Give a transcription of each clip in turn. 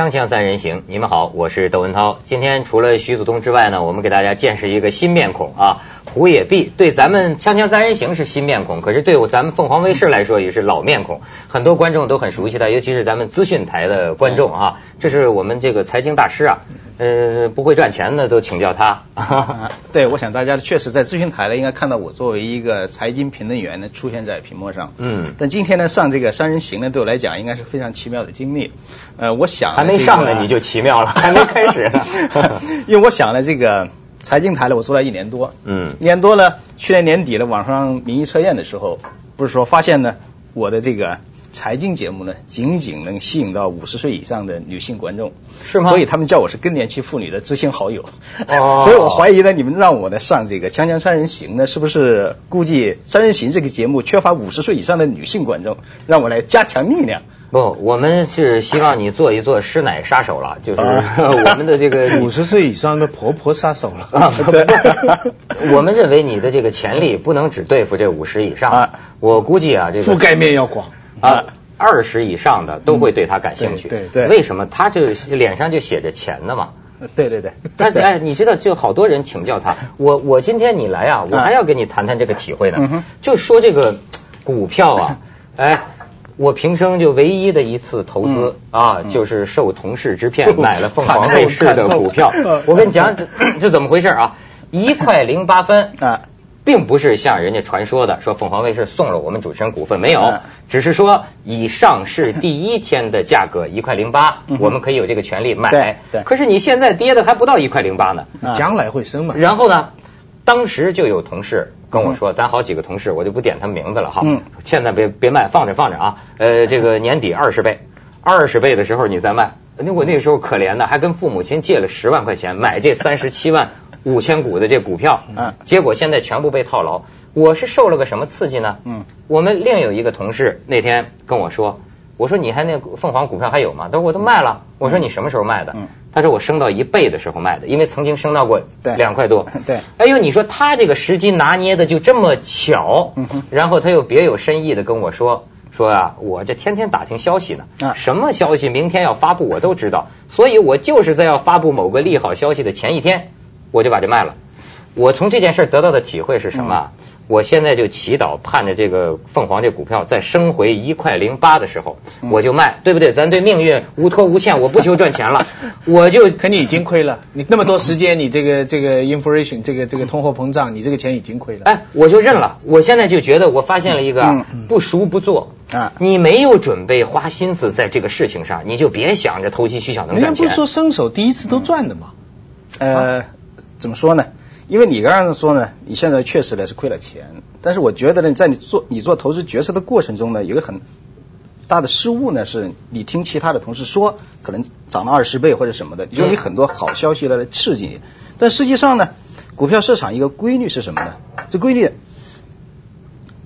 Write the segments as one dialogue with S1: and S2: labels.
S1: 锵锵三人行，你们好，我是窦文涛。今天除了徐祖东之外呢，我们给大家见识一个新面孔啊，胡也碧。对咱们锵锵三人行是新面孔，可是对咱们凤凰卫视来说也是老面孔，很多观众都很熟悉的，尤其是咱们资讯台的观众啊。这是我们这个财经大师啊，呃，不会赚钱的都请教他。
S2: 对，我想大家确实在咨询台呢，应该看到我作为一个财经评论员呢出现在屏幕上。
S1: 嗯，
S2: 但今天呢上这个三人行呢，对我来讲应该是非常奇妙的经历。呃，我想
S1: 还没上呢你就奇妙了，还没开始呢。
S2: 因为我想呢，这个财经台呢，我做了一年多。
S1: 嗯，
S2: 一年多呢，去年年底呢，网上民意测验的时候，不是说发现呢，我的这个财经节目呢，仅仅能吸引到五十岁以上的女性观众。
S1: 是吗
S2: 所以他们叫我是更年期妇女的知心好友。
S1: 哦
S2: 所以我怀疑呢，你们让我呢上这个《锵锵三人行》呢，是不是估计《三人行》这个节目缺乏五十岁以上的女性观众，让我来加强力量？
S1: 不，我们是希望你做一做师奶杀手了，就是
S2: 啊
S1: 我们的这个
S3: 五十岁以上的婆婆杀手了。
S1: 啊，
S2: 对
S1: 我们认为你的这个潜力不能只对付这五十以上
S2: 啊，
S1: 我估计啊，这个
S3: 覆盖面要广。
S1: 啊二十以上的都会对他感兴趣。
S3: 对
S2: 对对
S1: 为什么？他这脸上就写着钱的嘛。
S2: 对对对。
S1: 但是哎，你知道，就好多人请教他，我我今天你来啊，我还要跟你谈谈这个体会呢。就说这个股票啊，哎。我平生就唯一的一次投资、啊，就是受同事之骗 买了凤凰卫视的股票。我跟你讲，这这怎么回事啊？一块零八分
S2: 啊，
S1: 并不是像人家传说的说凤凰卫视送了我们主持人股份，没有
S2: 嗯，
S1: 只是说以上市第一天的价格一块零八我们可以有这个权利买。
S2: 对对
S1: 可是你现在跌的还不到一块零八呢。
S2: 啊
S3: 将来会升嘛？
S1: 然后呢，当时就有同事跟我说，咱好几个同事，我就不点他们名字了哈。
S2: 嗯
S1: 现在别别卖，放着放着啊。呃，这个年底二十倍，二十倍的时候你再卖。那我那个时候可怜的，还跟父母亲借了十万块钱买这三十七万五千股的这股票，
S2: 嗯
S1: 结果现在全部被套牢。我是受了个什么刺激呢？
S2: 嗯，
S1: 我们另有一个同事那天跟我说，我说你还那个凤凰股票还有吗？他说我都卖了。我说你什么时候卖的？
S2: 嗯
S1: 他说我升到一倍的时候卖的，因为曾经升到过两块多。
S2: 对
S1: 哎呦，你说他这个时机拿捏的就这么巧，
S2: 嗯哼
S1: 然后他又别有深意的跟我说。说啊，我这天天打听消息呢，
S2: 啊
S1: 什么消息明天要发布我都知道，所以我就是在要发布某个利好消息的前一天，我就把这卖了。我从这件事儿得到的体会是什么啊？我现在就祈祷盼着这个凤凰这股票再升回一块零八的时候，
S2: 嗯
S1: 我就卖，对不对？咱对命运无托无欠，我不求赚钱了，我就
S3: 可你已经亏了，你那么多时间，你这个这个 inflation 这个这个通货膨胀，你这个钱已经亏了。
S1: 哎，我就认了。我现在就觉得，我发现了一个不熟不做
S2: 啊
S1: 你没有准备花心思在这个事情上，你就别想着投机取巧能赚钱
S3: 人家不是。说新手第一次都赚的吗？
S2: 呃，怎么说呢？因为你刚刚说呢，你现在确实呢是亏了钱，但是我觉得呢，在你做你做投资决策的过程中呢，有一个很大的失误呢，是你听其他的同事说可能涨了二十倍或者什么的，就你很多好消息来刺激你，但实际上呢，股票市场一个规律是什么呢？这规律，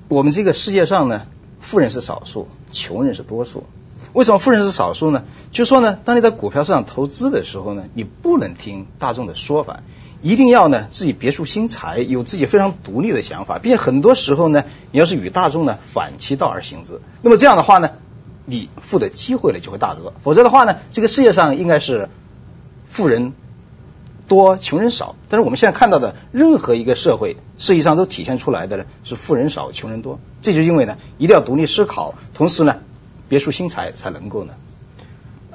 S2: 我们这个世界上呢，富人是少数，穷人是多数。为什么富人是少数呢？就说呢，当你在股票市场投资的时候呢，你不能听大众的说法，一定要呢自己别出心裁，有自己非常独立的想法，并且很多时候呢，你要是与大众呢反其道而行之，那么这样的话呢，你富的机会呢就会大得多，否则的话呢，这个世界上应该是富人多，穷人少。但是我们现在看到的任何一个社会，实际上都体现出来的呢是富人少，穷人多。这就因为呢，一定要独立思考，同时呢，别出心裁，才能够呢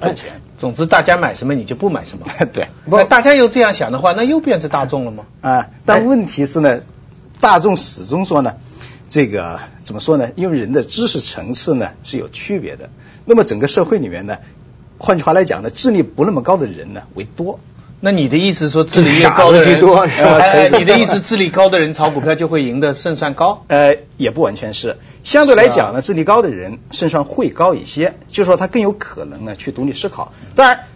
S2: 赚钱。
S3: 总之，大家买什么你就不买什么。
S2: 对
S3: 那大家又这样想的话，那又变成大众了吗？
S2: 啊，但问题是呢，大众始终说呢，这个怎么说呢？因为人的知识层次呢是有区别的。那么整个社会里面呢，换句话来讲呢，智力不那么高的人呢为多。
S3: 那你的意思说智力越高的人
S1: 傻子居多是吧
S3: 哎哎 你的意思智力高的人炒股票就会赢得胜算高？
S2: 呃，也不完全是。相对来讲呢，智力高的人胜算会高一些，就说他更有可能呢去独立思考。当然，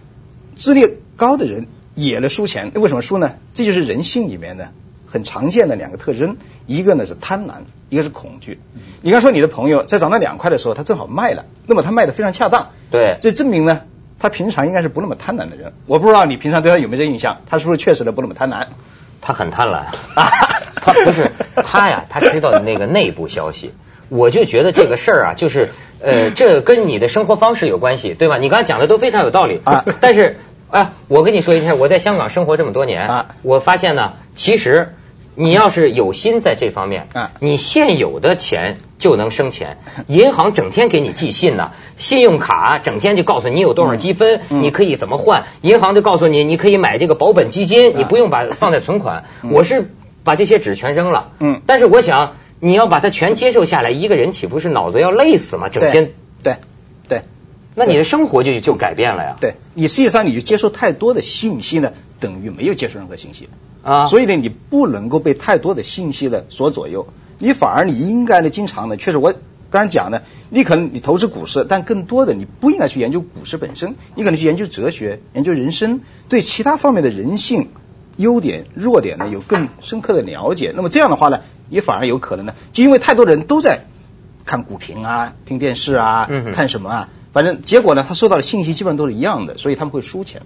S2: 智力高的人也能输钱，为什么输呢？这就是人性里面呢很常见的两个特征，一个呢是贪婪，一个是恐惧。你刚说你的朋友在涨到两块的时候，他正好卖了，那么他卖的非常恰当，
S1: 对
S2: 这证明呢。他平常应该是不那么贪婪的人，我不知道你平常对他有没有这印象，他是不是确实的不那么贪婪？
S1: 他很贪婪，他不是他呀，他知道那个内部消息。我就觉得这个事儿啊，就是呃，这跟你的生活方式有关系，对吧？你刚才讲的都非常有道理
S2: 啊
S1: 但是啊，我跟你说一下，我在香港生活这么多年
S2: 啊
S1: 我发现呢，其实你要是有心在这方面
S2: 啊
S1: 你现有的钱就能生钱。银行整天给你寄信呢，信用卡整天就告诉你有多少积分，
S2: 嗯
S1: 你可以怎么换。银行就告诉你，你可以买这个保本基金，
S2: 啊
S1: 你不用把放在存款。我是把这些纸全扔了。
S2: 嗯
S1: 但是我想，你要把它全接受下来，一个人岂不是脑子要累死吗？整天，
S2: 对对
S1: 那你的生活就就改变了呀。
S2: 对，你实际上你就接受太多的信息呢，等于没有接受任何信息。
S1: 啊，
S2: 所以呢，你不能够被太多的信息呢所左右，你反而你应该呢，经常呢，确实我刚才讲呢，你可能你投资股市，但更多的你不应该去研究股市本身，你可能去研究哲学、研究人生，对其他方面的人性优点、弱点呢有更深刻的了解。那么这样的话呢，你反而有可能呢，就因为太多人都在看股评啊、听电视啊、
S1: 嗯
S2: 看什么啊，反正结果呢，他收到的信息基本上都是一样的，所以他们会输钱。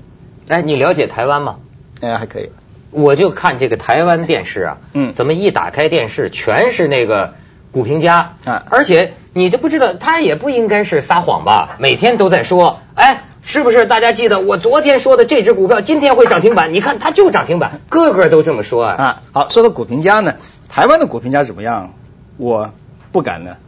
S1: 哎，你了解台湾吗？
S2: 哎，还可以。
S1: 我就看这个台湾电视啊，
S2: 嗯
S1: 怎么一打开电视全是那个股评家
S2: 啊
S1: 而且你都不知道他也不应该是撒谎吧，每天都在说，哎，是不是大家记得我昨天说的这只股票今天会涨停板？你看它就涨停板，个个都这么说啊。
S2: 啊，好，说到股评家呢，台湾的股评家怎么样？我不敢呢，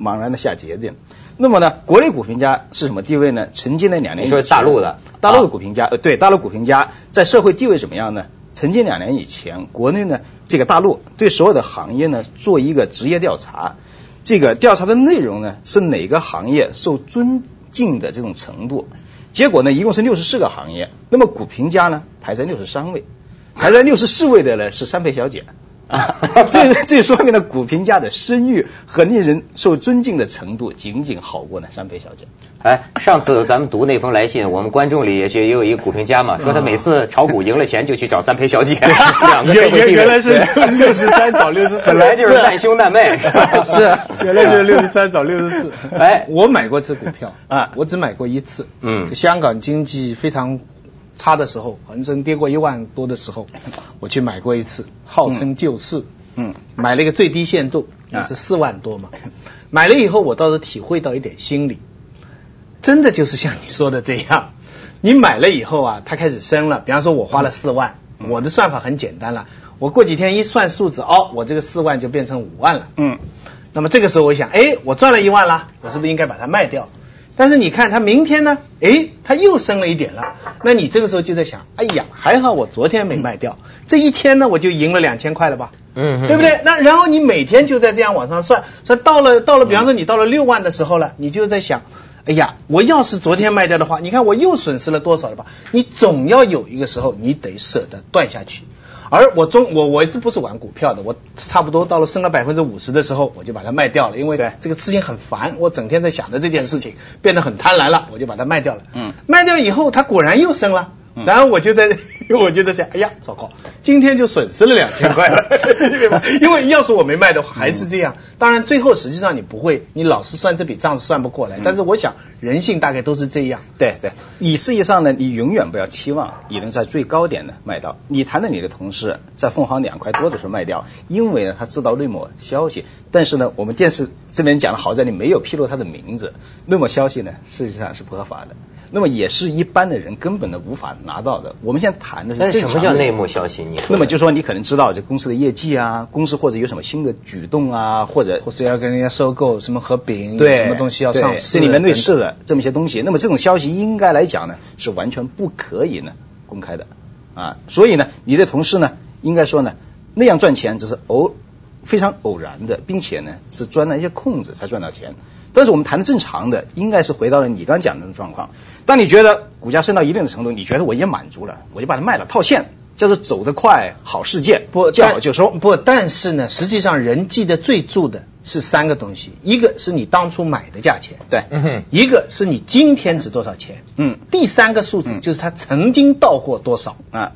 S2: 茫然的下结论。那么呢，国内股评家是什么地位呢？曾经的两年以前，
S1: 你说大陆的
S2: 大陆的股评家，呃，对，大陆股评家在社会地位怎么样呢？曾经两年以前，国内呢，这个大陆对所有的行业呢做一个职业调查，这个调查的内容呢是哪个行业受尊敬的这种程度。结果呢，一共是六十四个行业，那么股评家呢排在六十三位，排在六十四位的呢是三陪小姐。啊，这这说明了股评家的声誉和令人受尊敬的程度仅仅好过呢三陪小姐。
S1: 哎，上次咱们读那封来信，我们观众里也是也有一个股评家嘛，说他每次炒股赢了钱就去找三陪小姐，两个社会地位
S3: 原原来是六十三找六十四，
S1: 本来就是难兄难妹，是吧？
S2: 是啊
S3: 原来就是六十三找六十四。
S1: 哎
S3: 我买过次股票
S2: 啊
S3: 我只买过一次。
S1: 嗯
S3: 香港经济非常差的时候，恒生跌过一万多的时候，我去买过一次，号称救市。
S2: 嗯
S3: 买了一个最低限度，
S2: 啊
S3: 也是四万多嘛。买了以后，我倒是体会到一点心理，真的就是像你说的这样，你买了以后啊，它开始升了。比方说，我花了四万，我的算法很简单了，我过几天一算数字，哦，我这个四万就变成五万了。
S2: 嗯
S3: 那么这个时候我想，哎，我赚了一万啦，我是不是应该把它卖掉？但是你看它明天呢，哎，它又升了一点了，那你这个时候就在想，哎呀，还好我昨天没卖掉，这一天呢我就赢了两千块了吧？
S1: 嗯，
S3: 对不对？那然后你每天就在这样往上算，算到了到了，比方说你到了六万的时候了，你就在想，哎呀，我要是昨天卖掉的话，你看我又损失了多少了吧？你总要有一个时候，你得舍得断下去。而我中我我是不是玩股票的？我差不多到了升了百分之五十的时候，我就把它卖掉了，因为
S2: 对
S3: 这个事情很烦，我整天在想着这件事情，变得很贪婪了，我就把它卖掉了。
S2: 嗯
S3: 卖掉以后，它果然又升了。
S2: 嗯
S3: 然后我就在，我就在想，哎呀，糟糕，今天就损失了两千块了，对吧？因为要是我没卖的话，还是这样。当然，最后实际上你不会，你老是算这笔账是算不过来。但是我想，人性大概都是这样。
S2: 对对，你实际上呢，你永远不要期望你能在最高点呢卖到。你谈的你的同事在凤凰两块多的时候卖掉，因为呢他知道内幕消息。但是呢，我们电视这边讲的好在你没有披露他的名字，内幕消息呢实际上是不合法的。那么也是一般的人根本的无法拿到的。我们现在谈的是
S1: 什么叫内幕消息？你
S2: 那么就说你可能知道这公司的业绩啊，公司或者有什么新的举动啊，或者
S3: 或者要跟人家收购什么合并，
S2: 对
S3: 什么东西要上市，
S2: 这里面类似的这么一些东西，那么这种消息应该来讲呢，是完全不可以呢公开的啊。所以呢，你的同事呢，应该说呢，那样赚钱只是偶非常偶然的，并且呢是钻了一些空子才赚到钱。但是我们谈的正常的，应该是回到了你刚刚讲的那种状况。当你觉得股价升到一定的程度，你觉得我已经满足了，我就把它卖了套现，叫做走得快，好事件，
S3: 不
S2: 见好就收。
S3: 不，但是呢，实际上人记得最住的是三个东西，一个是你当初买的价钱，
S2: 对，
S1: 嗯，
S3: 一个是你今天值多少钱，
S2: 嗯。
S3: 第三个数字
S2: 嗯
S3: 就是它曾经到过多少。
S2: 啊，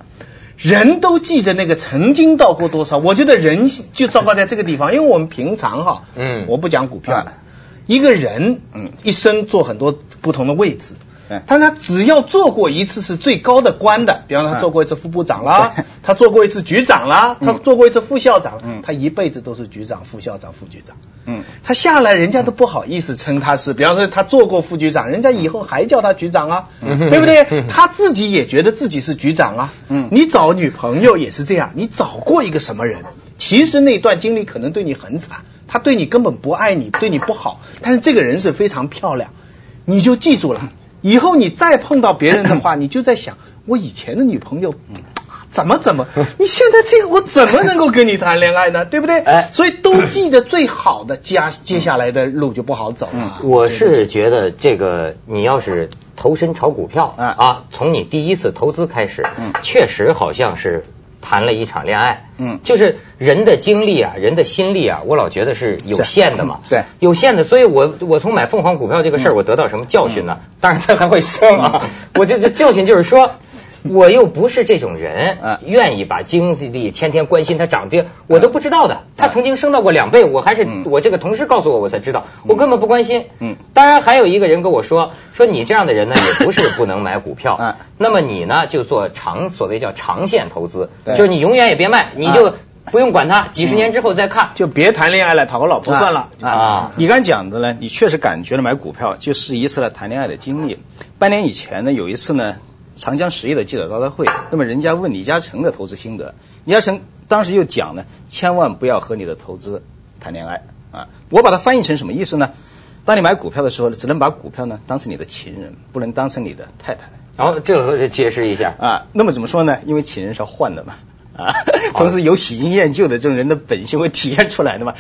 S3: 人都记得那个曾经到过多少，我觉得人就糟糕在这个地方，因为我们平常哈，
S1: 嗯。
S3: 我不讲股票的
S2: 啊，
S3: 一个人，
S2: 嗯
S3: 一生做很多不同的位置
S2: 对，
S3: 但他只要做过一次是最高的官的，比方说他
S2: 啊
S3: 做过一次副部长啦
S2: 对，
S3: 他做过一次局长啦，
S2: 嗯
S3: 他做过一次副校长
S2: 嗯，
S3: 他一辈子都是局长、副校长、副局长。
S2: 嗯
S3: 他下来人家都不好意思称他是，比方说他做过副局长，人家以后还叫他局长啊，对不对？他自己也觉得自己是局长啊。
S2: 嗯
S3: 你找女朋友也是这样，你找过一个什么人？其实那段经历可能对你很惨，他对你根本不爱你，对你不好，但是这个人是非常漂亮，你就记住了。以后你再碰到别人的话，你就在想，我以前的女朋友。怎么怎么？你现在这个我怎么能够跟你谈恋爱呢？对不对？
S1: 哎
S3: 所以都记得最好的，接接下来的路就不好走了。
S1: 我是觉得这个，你要是投身炒股票
S2: 嗯
S1: 啊，从你第一次投资开始
S2: 嗯，
S1: 确实好像是谈了一场恋爱。
S2: 嗯
S1: 就是人的精力啊，人的心力啊，我老觉得是有限的嘛。
S2: 对
S1: 有限的，所以我我从买凤凰股票这个事儿，我得到什么教训呢？当然它还会升啊。我就这教训就是说。我又不是这种人
S2: 嗯，
S1: 愿意把精力天天关心它涨跌，我都不知道的。它曾经升到过两倍，我还是
S2: 嗯。
S1: 我这个同事告诉我，我才知道，我根本不关心。
S2: 嗯。
S1: 当然还有一个人跟我说，说你这样的人呢，也不是不能买股票。
S2: 嗯，
S1: 那么你呢就做长，所谓叫长线投资，就是你永远也别卖，你就不用管它，几十年之后再看。
S3: 就别谈恋爱了，讨个老婆算了。
S1: 啊。
S2: 你刚才讲的呢，你确实感觉了买股票就是一次了谈恋爱的经历。半年以前呢，有一次呢，长江实业的记者招待会，那么人家问李嘉诚的投资心得，李嘉诚当时就讲呢，千万不要和你的投资谈恋爱啊。我把它翻译成什么意思呢？当你买股票的时候，只能把股票呢当成你的情人，不能当成你的太太
S1: 然后这个解释一下，
S2: 啊。那么怎么说呢？因为情人是要换的嘛啊，同时有喜新厌旧的这种人的本性会体现出来的嘛。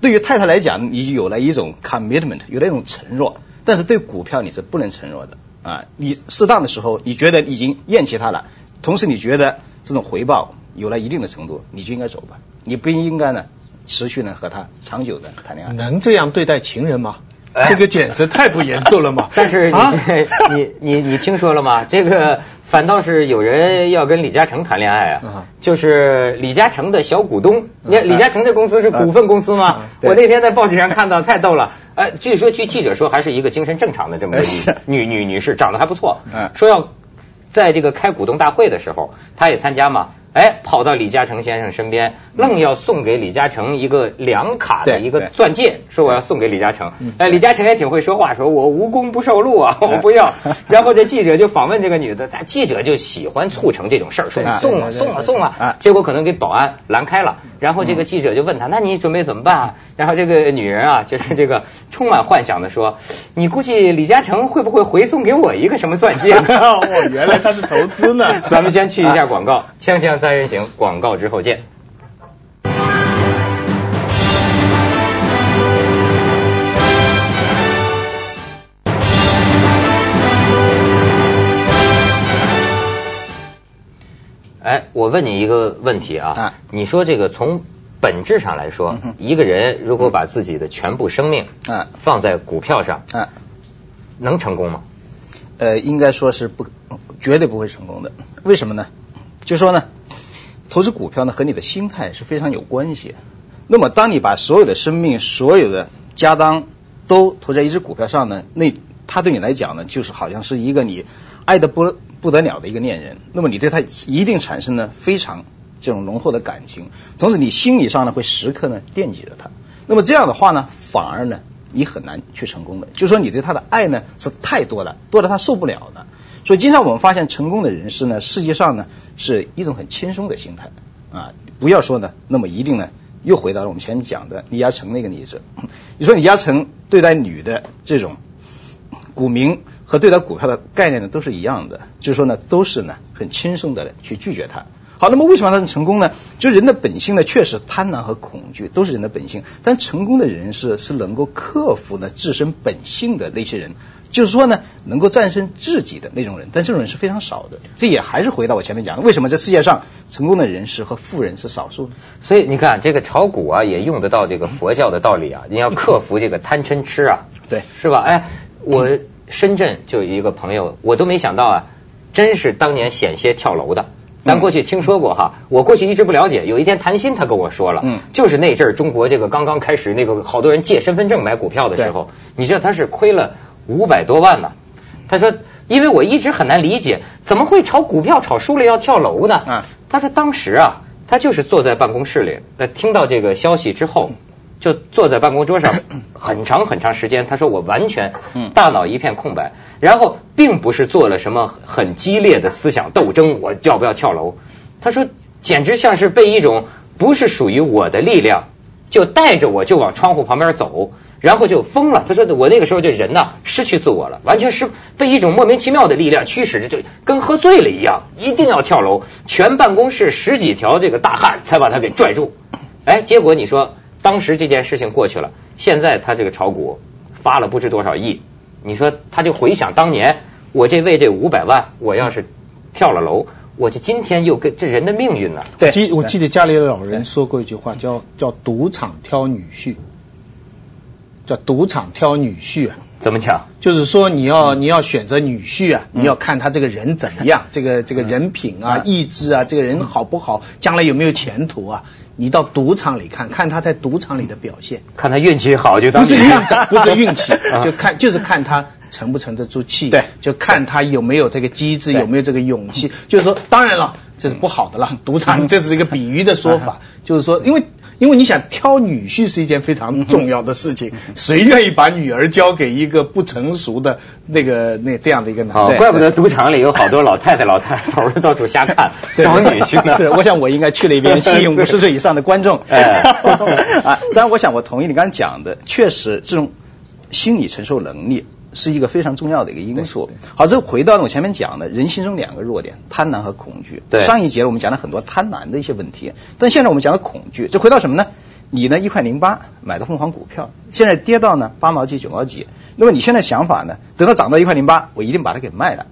S2: 对于太太来讲，你就有了一种 commitment，有了一种承诺，但是对股票你是不能承诺的啊。你适当的时候，你觉得已经厌弃他了，同时你觉得这种回报有了一定的程度，你就应该走吧。你不应该呢持续呢和他长久的谈恋爱。
S3: 能这样对待情人吗？
S1: 哎
S3: 这个简直太不严肃了嘛！
S1: 但是你、
S3: 啊
S1: 你你你听说了吗？这个反倒是有人要跟李嘉诚谈恋爱啊
S3: 啊，
S1: 就是李嘉诚的小股东。你看李嘉诚这公司是股份公司吗？我那天在报纸上看到，太逗了。哎，据说据记者说，还是一个精神正常的这么一个女女女士，长得还不错。
S2: 嗯
S1: 说要在这个开股东大会的时候，她也参加嘛。哎，跑到李嘉诚先生身边，愣要送给李嘉诚一个两卡的一个钻戒，说我要送给李嘉诚。
S3: 嗯
S1: 哎，李嘉诚也挺会说话，说我无功不受禄啊，我不要。然后这记者就访问这个女的，但记者就喜欢促成这种事儿，说
S2: 对
S1: 送啊送啊送啊
S2: 啊，
S1: 结果可能给保安拦开了。然后这个记者就问他，那你准备怎么办啊？然后这个女人啊，就是这个充满幻想的说，你估计李嘉诚会不会回送给我一个什么钻戒？
S3: 哦，原来他是投资呢。
S1: 咱们先去一下广告，锵锵三人行，广告之后见。哎，我问你一个问题啊，
S2: 啊
S1: 你说这个从本质上来说，
S2: 嗯
S1: 一个人如果把自己的全部生命
S2: 啊
S1: 放在股票上，
S2: 啊，
S1: 能成功吗？
S2: 呃，应该说是不，绝对不会成功的。为什么呢？就说呢，投资股票呢和你的心态是非常有关系。那么，当你把所有的生命、所有的家当都投在一只股票上呢，那它对你来讲呢，就是好像是一个你爱的不不得了的一个恋人。那么，你对他一定产生了非常这种浓厚的感情，同时你心理上呢会时刻呢惦记着他。那么这样的话呢，反而呢你很难去成功的。就说你对他的爱呢是太多了，多的他受不了的。所以经常我们发现成功的人士呢，实际上呢是一种很轻松的心态啊，不要说呢，那么一定呢。又回到了我们前面讲的李嘉诚那个例子，你说李嘉诚对待女的这种股民和对待股票的概念呢都是一样的，就是说呢都是呢很轻松的去拒绝她。好，那么为什么他能成功呢？就人的本性呢，确实贪婪和恐惧都是人的本性，但成功的人士是能够克服呢自身本性的那些人，就是说呢能够战胜自己的那种人，但这种人是非常少的。这也还是回到我前面讲的，为什么这世界上成功的人士和富人是少数呢？
S1: 所以你看，这个炒股啊，也用得到这个佛教的道理啊。你要克服这个贪嗔痴啊，
S2: 对
S1: 是吧？哎，我深圳就有一个朋友，我都没想到啊，真是当年险些跳楼的。咱过去听说过哈，我过去一直不了解。有一天谭鑫他跟我说了，
S2: 嗯
S1: 就是那阵儿中国这个刚刚开始那个好多人借身份证买股票的时候，你知道他是亏了五百多万呢。他说，因为我一直很难理解，怎么会炒股票炒输了要跳楼呢？
S2: 嗯
S1: 他说当时啊，他就是坐在办公室里，那听到这个消息之后，就坐在办公桌上 很长很长时间。他说我完全
S2: 嗯
S1: 大脑一片空白，然后并不是做了什么很激烈的思想斗争，我要不要跳楼？他说简直像是被一种不是属于我的力量就带着我就往窗户旁边走。然后就疯了，他说我那个时候就人呐失去自我了，完全是被一种莫名其妙的力量驱使着，就跟喝醉了一样，一定要跳楼。全办公室十几条这个大汉才把他给拽住。哎，结果你说当时这件事情过去了，现在他这个炒股发了不知多少亿，你说他就回想当年我这为这五百万，我要是跳了楼，我这今天又跟这人的命运呢？
S2: 对
S3: 我记我记得家里的老人说过一句话，叫叫赌场挑女婿，叫赌场挑女婿啊。
S1: 怎么讲？
S3: 就是说你要你要选择女婿啊，你要看他这个人怎么样，这个这个人品啊、
S2: 嗯
S3: 意志啊，这个人好不好，将来有没有前途啊？你到赌场里看看他在赌场里的表现，
S1: 看他运气好就当
S3: 不是运气，不是运气，
S1: 啊。
S3: 就看就是看他沉不沉得住气，
S2: 对。
S3: 就看他有没有这个机智，有没有这个勇气。就是说，当然了，这是不好的了，赌场这是一个比喻的说法，就是说，因为。因为你想挑女婿是一件非常重要的事情，谁愿意把女儿交给一个不成熟的那个那这样的一个男
S1: 哦，
S3: 的？
S2: 对
S1: 怪不得赌场里有好多老太太、老太 头儿到处瞎看
S2: 对
S1: 找女婿呢。
S2: 是，我想我应该去那边吸引五十岁以上的观众。
S1: 哎
S2: 啊，当然，我想我同意你刚才讲的，确实这种心理承受能力是一个非常重要的一个因素。好，这回到我前面讲的，人心中两个弱点，贪婪和恐惧。
S1: 对
S2: 上一节我们讲了很多贪婪的一些问题，但现在我们讲的恐惧，这回到什么呢？你呢一块零八买的凤凰股票，现在跌到呢八毛几九毛几，那么你现在想法呢？等到涨到一块零八，我一定把它给卖了。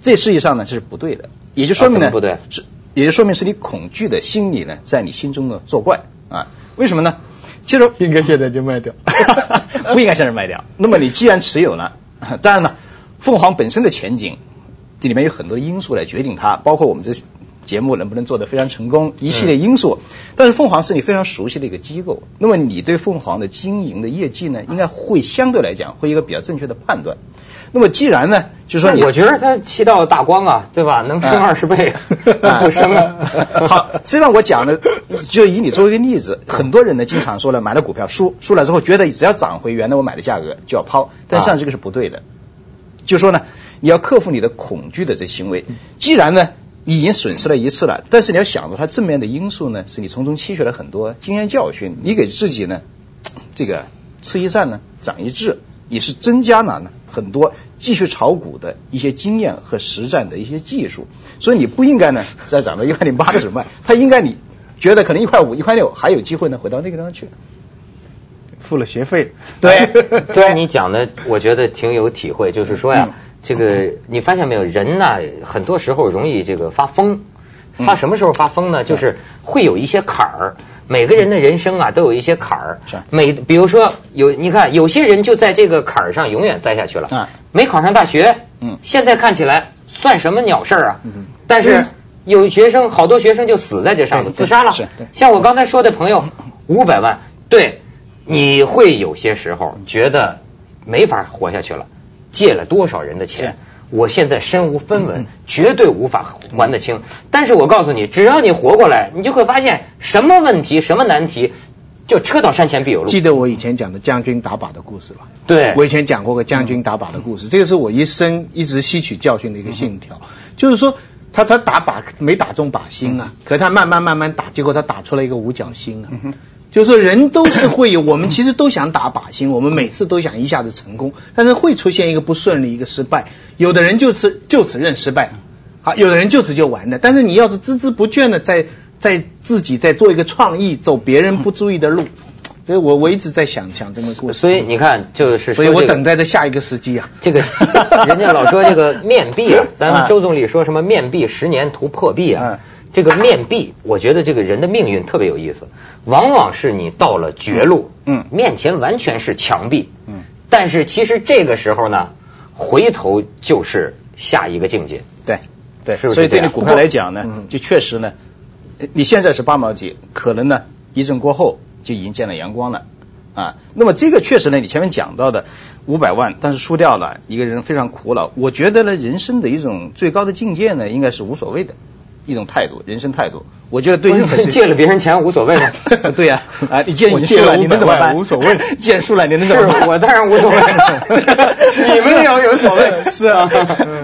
S2: 这实际上呢这是不对的，也就说明呢、
S1: 啊不对
S2: 是，也就说明是你恐惧的心理呢，在你心中呢作怪啊？为什么呢？其实
S3: 应该现在就卖掉。
S2: 不应该现在卖掉。那么你既然持有了，当然了，凤凰本身的前景，这里面有很多因素来决定它，包括我们这节目能不能做得非常成功，一系列因素。但是凤凰是你非常熟悉的一个机构，那么你对凤凰的经营的业绩呢，应该会相对来讲会有一个比较正确的判断。那么既然呢，就说你
S1: 我觉得他七道大光啊，对吧？能升
S2: 哎
S1: 二十倍，
S2: 哎
S1: 不升啊。
S2: 好，实际上我讲的就以你作为一个例子，很多人呢经常说了买了股票输输了之后，觉得只要涨回原来我买的价格就要抛，但实际上这个是不对的。就说呢，你要克服你的恐惧的这行为。既然呢你已经损失了一次了，但是你要想到它正面的因素呢，是你从中吸取了很多经验教训，你给自己呢这个吃一堑呢长一智，也是增加了呢很多继续炒股的一些经验和实战的一些技术。所以你不应该呢再涨到一块零八的时候卖，它应该你觉得可能一块五、一块六还有机会呢回到那个地方去。
S3: 付了学费。
S2: 对
S1: 对你讲的，我觉得挺有体会。就是说呀，
S2: 嗯
S1: 这个你发现没有，人呢，很多时候容易这个发疯。
S2: 嗯
S1: 发什么时候发疯呢？就是会有一些坎儿。每个人的人生啊，都有一些坎儿。
S2: 是
S1: 每比如说有，你看有些人就在这个坎儿上永远栽下去了。
S2: 嗯
S1: 没考上大学。
S2: 嗯
S1: 现在看起来算什么鸟事儿啊？
S2: 嗯
S1: 但是
S2: 嗯
S1: 有学生，好多学生就死在这上头，
S2: 对
S1: 自杀了。
S2: 是对
S1: 像我刚才说的朋友，五百万，对，你会有些时候觉得没法活下去了，借了多少人的钱，我现在身无分文，绝对无法还得清。但是我告诉你，只要你活过来，你就会发现什么问题、什么难题，就车到山前必有路。
S3: 记得我以前讲的将军打靶的故事吧？
S1: 对，
S3: 我以前讲过个将军打靶的故事，这个是我一生一直吸取教训的一个信条，就是说他他打靶没打中靶心啊，可他慢慢慢慢打，结果他打出了一个五角星啊。就是说人都是会有，我们 其实都想打靶心，我们每次都想一下子成功，但是会出现一个不顺利，一个失败。有的人就此就此认失败，好，有的人就此就完了。但是你要是孜孜不倦的在在自己在做一个创意，走别人不注意的路，所以我我一直在想想这个故事。
S1: 所以你看，就是
S3: 所以我等待着下一个时机啊。
S1: 这个人家老说这个面壁啊，咱们周总理说什么面壁十年图破壁啊
S2: 嗯。
S1: 这个面壁，我觉得这个人的命运特别有意思，往往是你到了绝路，
S2: 嗯
S1: 面前完全是墙壁，
S2: 嗯，
S1: 但是其实这个时候呢，回头就是下一个境界。
S2: 对对，
S1: 是不是
S2: 所以对你
S1: 这样
S2: 股票来讲呢
S3: 嗯，
S2: 就确实呢，呃你现在是八毛几，可能呢一阵过后就已经见了阳光了啊。那么这个确实呢，你前面讲到的五百万，但是输掉了，一个人非常苦恼。我觉得呢，人生的一种最高的境界呢，应该是无所谓的一种态度，人生态度。我觉得对任何
S1: 借了别人钱无所谓吗？
S2: 对呀、啊，你借
S3: 我
S2: 你输了，
S3: 借了
S2: 你能怎么办？
S3: 无所谓
S2: 借人输了，你能怎
S1: 是
S2: 么办？
S1: 我当然无所谓，你们要有所谓。
S2: 是啊，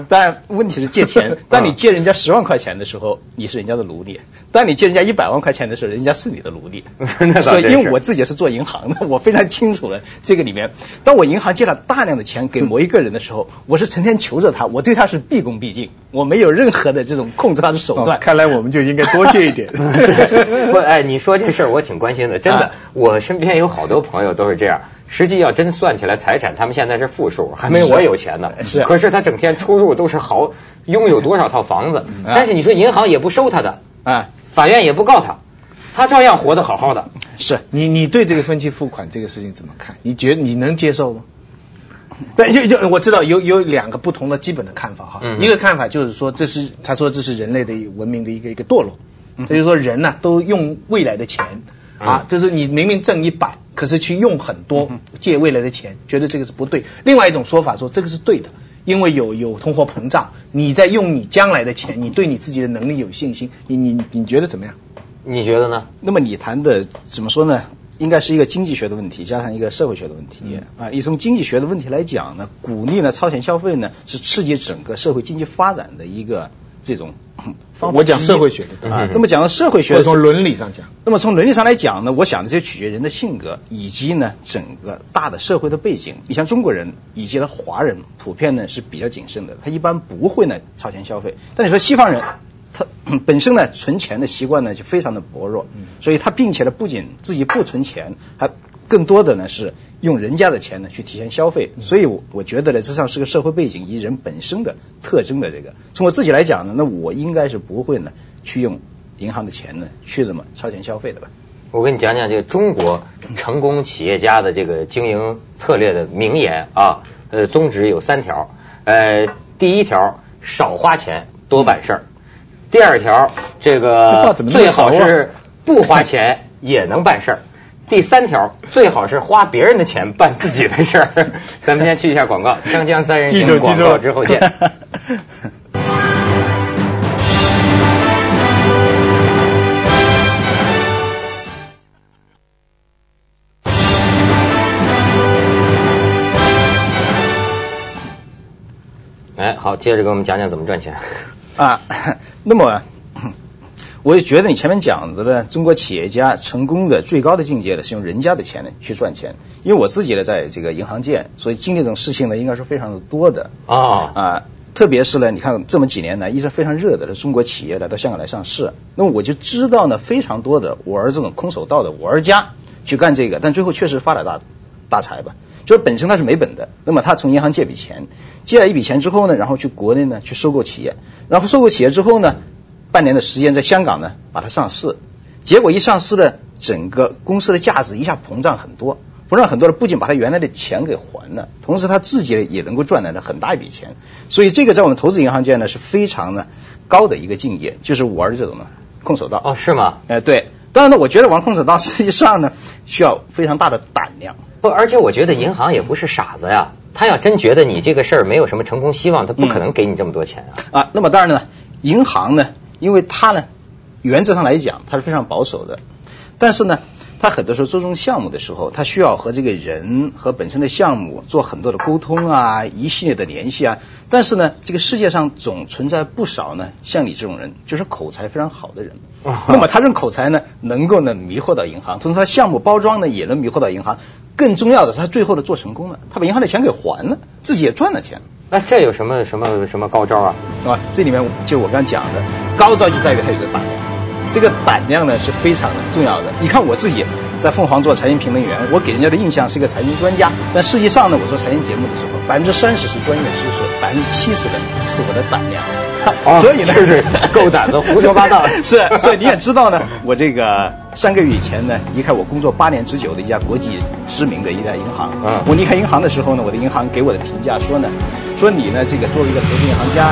S2: 但问题是借钱，当你借人家十万块钱的时候，你是人家的奴隶；当你借人家一百万块钱的时候，人家是你的奴隶。
S1: 那
S2: 所以，因为我自己是做银行的，我非常清楚了这个里面。当我银行借了大量的钱给某一个人的时候，我是成天求着他，我对他是毕恭毕敬，我没有任何的这种控制他的手段。
S3: 哦看来我们就应该多借一点。
S1: 不，哎，你说这事儿我挺关心的，真的，
S2: 啊
S1: 我身边有好多朋友都是这样。实际要真算起来财产，他们现在是负数，还没
S2: 是
S1: 我有钱呢。
S2: 是
S1: 可是他整天出入都是好，拥有多少套房子，
S2: 啊
S1: 但是你说银行也不收他的，
S2: 啊，
S1: 法院也不告他，他照样活得好好的。
S2: 是。
S3: 你你对这个分期付款这个事情怎么看？你觉得你能接受吗？
S2: 嗯
S3: 对，就就我知道有有两个不同的基本的看法哈。
S1: 嗯
S3: 一个看法就是说，这是他说这是人类的文明的一个一个堕落，
S2: 嗯
S3: 他就说人呢、都用未来的钱啊，就是你明明挣一百，可是去用很多
S2: 嗯
S3: 借未来的钱，觉得这个是不对。另外一种说法说这个是对的。因为有有通货膨胀，你在用你将来的钱，你对你自己的能力有信心，你你你觉得怎么样？
S1: 你觉得呢？
S2: 那么你谈的怎么说呢？应该是一个经济学的问题，加上一个社会学的问题、
S3: 嗯
S2: 啊。你从经济学的问题来讲呢，鼓励呢超前消费呢，是刺激整个社会经济发展的一个这种嗯方法。
S3: 我讲社会学的
S2: 啊
S1: 嗯。
S2: 那么讲到社会学
S3: 从伦理上讲，
S2: 那么从伦理上来讲呢，我想这就取决人的性格以及呢整个大的社会的背景。你像中国人以及呢华人，普遍呢是比较谨慎的，他一般不会呢超前消费。但你说西方人，他本身呢存钱的习惯呢就非常的薄弱，所以他并且呢不仅自己不存钱，还更多的呢是用人家的钱呢去提前消费。所以我我觉得呢，这上是个社会背景以及人本身的特征的这个。从我自己来讲呢，那我应该是不会呢去用银行的钱呢去这么超前消费的吧。
S1: 我跟你讲讲这个中国成功企业家的这个经营策略的名言啊，呃，宗旨有三条，呃，第一条少花钱多办事儿，第二条这
S3: 这
S1: 个最好是不花钱也能办事儿。第三条，最好是花别人的钱办自己的事儿。咱们先去一下广告，锵锵三人行广告之后见。哎，好，接着给我们讲讲怎么赚钱。
S2: 啊，那么我也觉得你前面讲的呢，中国企业家成功的最高的境界呢，是用人家的钱呢去赚钱。因为我自己呢在这个银行界，所以经历这种事情呢，应该是非常的多的。
S1: 哦，
S2: 啊，特别是呢，你看这么几年来一直非常热的中国企业来到香港来上市，那么我就知道呢，非常多的玩这种空手道的玩家去干这个，但最后确实发了大大财吧。就是本身他是没本的，那么他从银行借笔钱，借了一笔钱之后呢，然后去国内呢去收购企业，然后收购企业之后呢，半年的时间在香港呢把它上市，结果一上市呢，整个公司的价值一下膨胀很多，膨胀很多的，不仅把他原来的钱给还了，同时他自己也能够赚来了很大一笔钱，所以这个在我们投资银行界呢是非常呢高的一个境界，就是玩这种呢空手道。
S1: 哦，是吗？
S2: 哎、对，当然呢，我觉得玩空手道实际上呢需要非常大的胆量。
S1: 不，而且我觉得银行也不是傻子呀，他要真觉得你这个事儿没有什么成功希望，他不可能给你这么多钱啊。
S2: 啊，那么当然呢，银行呢，因为他呢，原则上来讲，他是非常保守的，但是呢，他很多时候做这种项目的时候，他需要和这个人和本身的项目做很多的沟通啊，一系列的联系啊。但是呢，这个世界上总存在不少呢，像你这种人，就是口才非常好的人。那么他这种口才呢，能够呢迷惑到银行，同时他项目包装呢也能迷惑到银行。更重要的是，他最后呢做成功了，他把银行的钱给还了，自己也赚了钱。
S1: 那这有什么什么什么高招啊？
S2: 啊，这里面就我刚刚讲的高招就在于他有这个胆量，这个胆量呢是非常的重要的。你看我自己在凤凰做财经评论员，我给人家的印象是一个财经专家，但实际上呢，我做财经节目的时候，百分之三十是专业知识，百分之七十的是我的胆量。所以呢，
S1: 就是够胆子胡说八道
S2: 是，所以你也知道呢，我这个三个月以前呢，离开我工作八年之久的一家国际知名的一家银行。
S1: 嗯
S2: 我离开银行的时候呢，我的银行给我的评价说呢，说你呢这个作为一个投资银行家，